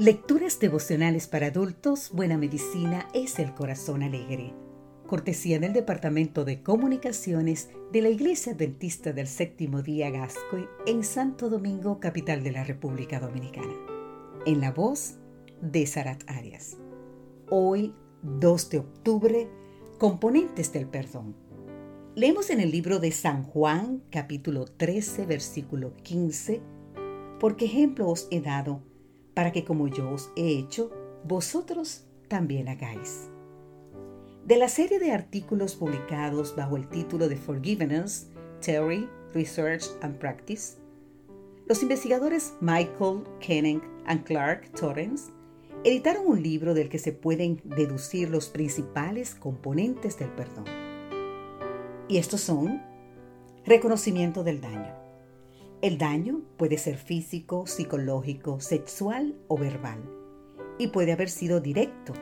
Lecturas devocionales para adultos, Buena Medicina es el Corazón Alegre. Cortesía del Departamento de Comunicaciones de la Iglesia Adventista del Séptimo Día Gascoy en Santo Domingo, capital de la República Dominicana. En la voz de Sarat Arias. Hoy, 2 de octubre, componentes del perdón. Leemos en el libro de San Juan, capítulo 13, versículo 15, porque ejemplo os he dado para que como yo os he hecho, vosotros también hagáis. De la serie de artículos publicados bajo el título de Forgiveness, Theory, Research and Practice, los investigadores Michael Koenig y Clark Torrens editaron un libro del que se pueden deducir los principales componentes del perdón. Y estos son reconocimiento del daño, el daño puede ser físico, psicológico, sexual o verbal, y puede haber sido directo,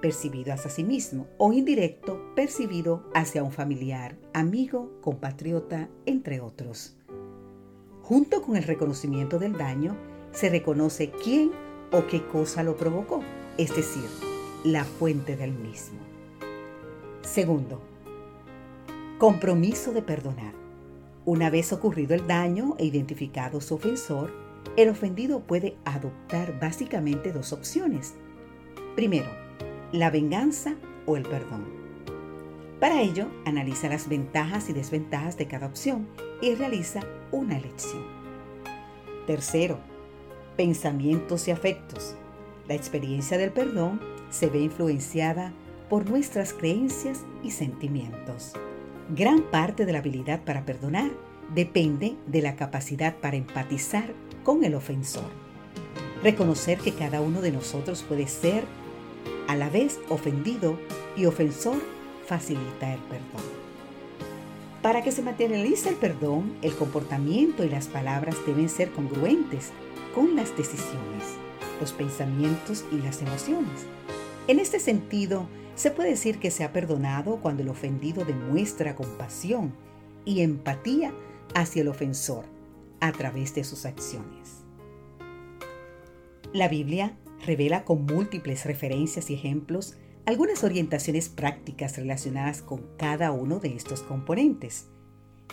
percibido hacia sí mismo, o indirecto, percibido hacia un familiar, amigo, compatriota, entre otros. Junto con el reconocimiento del daño, se reconoce quién o qué cosa lo provocó, es decir, la fuente del mismo. Segundo, compromiso de perdonar. Una vez ocurrido el daño e identificado su ofensor, el ofendido puede adoptar básicamente dos opciones. Primero, la venganza o el perdón. Para ello, analiza las ventajas y desventajas de cada opción y realiza una elección. Tercero, pensamientos y afectos. La experiencia del perdón se ve influenciada por nuestras creencias y sentimientos. Gran parte de la habilidad para perdonar depende de la capacidad para empatizar con el ofensor. Reconocer que cada uno de nosotros puede ser a la vez ofendido y ofensor facilita el perdón. Para que se materialice el perdón, el comportamiento y las palabras deben ser congruentes con las decisiones, los pensamientos y las emociones. En este sentido, se puede decir que se ha perdonado cuando el ofendido demuestra compasión y empatía hacia el ofensor a través de sus acciones. La Biblia revela con múltiples referencias y ejemplos algunas orientaciones prácticas relacionadas con cada uno de estos componentes.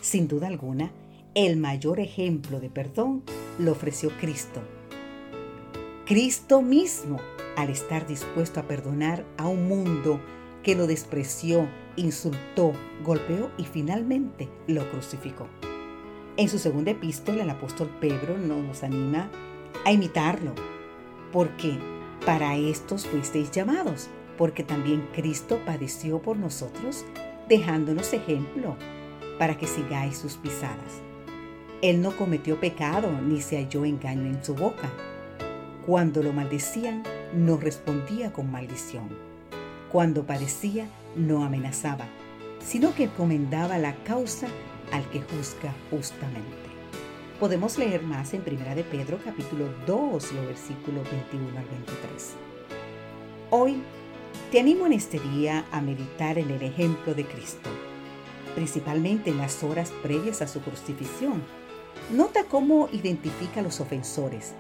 Sin duda alguna, el mayor ejemplo de perdón lo ofreció Cristo. Cristo mismo al estar dispuesto a perdonar a un mundo que lo despreció, insultó, golpeó y finalmente lo crucificó. En su segunda epístola, el apóstol Pedro nos anima a imitarlo, porque para estos fuisteis llamados, porque también Cristo padeció por nosotros, dejándonos ejemplo para que sigáis sus pisadas. Él no cometió pecado ni se halló engaño en su boca. Cuando lo maldecían, no respondía con maldición. Cuando padecía, no amenazaba, sino que encomendaba la causa al que juzga justamente. Podemos leer más en 1 de Pedro capítulo 2, los versículos 21 al 23. Hoy te animo en este día a meditar en el ejemplo de Cristo, principalmente en las horas previas a su crucifixión. Nota cómo identifica a los ofensores,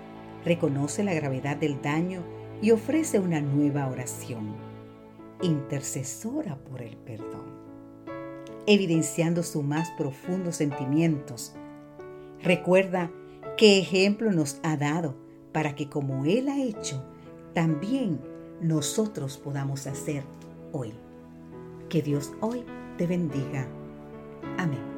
reconoce la gravedad del daño y ofrece una nueva oración, intercesora por el perdón, evidenciando sus más profundos sentimientos. Recuerda qué ejemplo nos ha dado para que como Él ha hecho, también nosotros podamos hacer hoy. Que Dios hoy te bendiga. Amén.